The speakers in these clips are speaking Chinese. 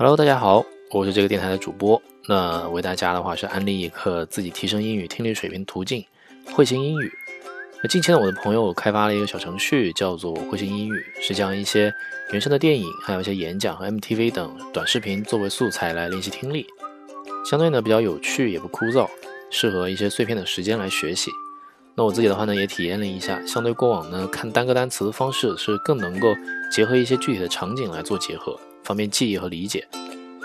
Hello，大家好，我是这个电台的主播。那为大家的话是安利一课自己提升英语听力水平途径——会心英语。那近期呢，我的朋友开发了一个小程序，叫做会心英语，是将一些原声的电影，还有一些演讲和 MTV 等短视频作为素材来练习听力，相对呢比较有趣，也不枯燥，适合一些碎片的时间来学习。那我自己的话呢，也体验了一下，相对过往呢看单个单词的方式是更能够结合一些具体的场景来做结合，方便记忆和理解。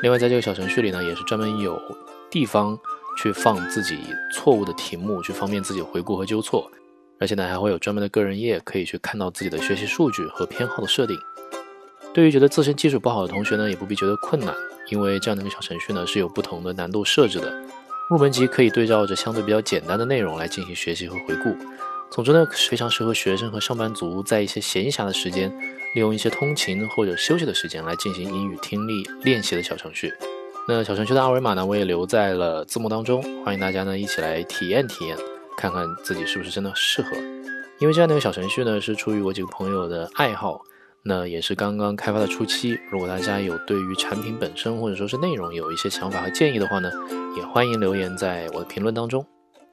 另外，在这个小程序里呢，也是专门有地方去放自己错误的题目，去方便自己回顾和纠错。而且呢，还会有专门的个人页，可以去看到自己的学习数据和偏好的设定。对于觉得自身基础不好的同学呢，也不必觉得困难，因为这样的一个小程序呢是有不同的难度设置的。入门级可以对照着相对比较简单的内容来进行学习和回顾。总之呢，非常适合学生和上班族在一些闲暇的时间，利用一些通勤或者休息的时间来进行英语听力练习的小程序。那小程序的二维码呢，我也留在了字幕当中，欢迎大家呢一起来体验体验，看看自己是不是真的适合。因为这样的一个小程序呢，是出于我几个朋友的爱好。那也是刚刚开发的初期，如果大家有对于产品本身或者说是内容有一些想法和建议的话呢，也欢迎留言在我的评论当中，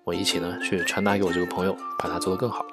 我一起呢去传达给我这个朋友，把它做得更好。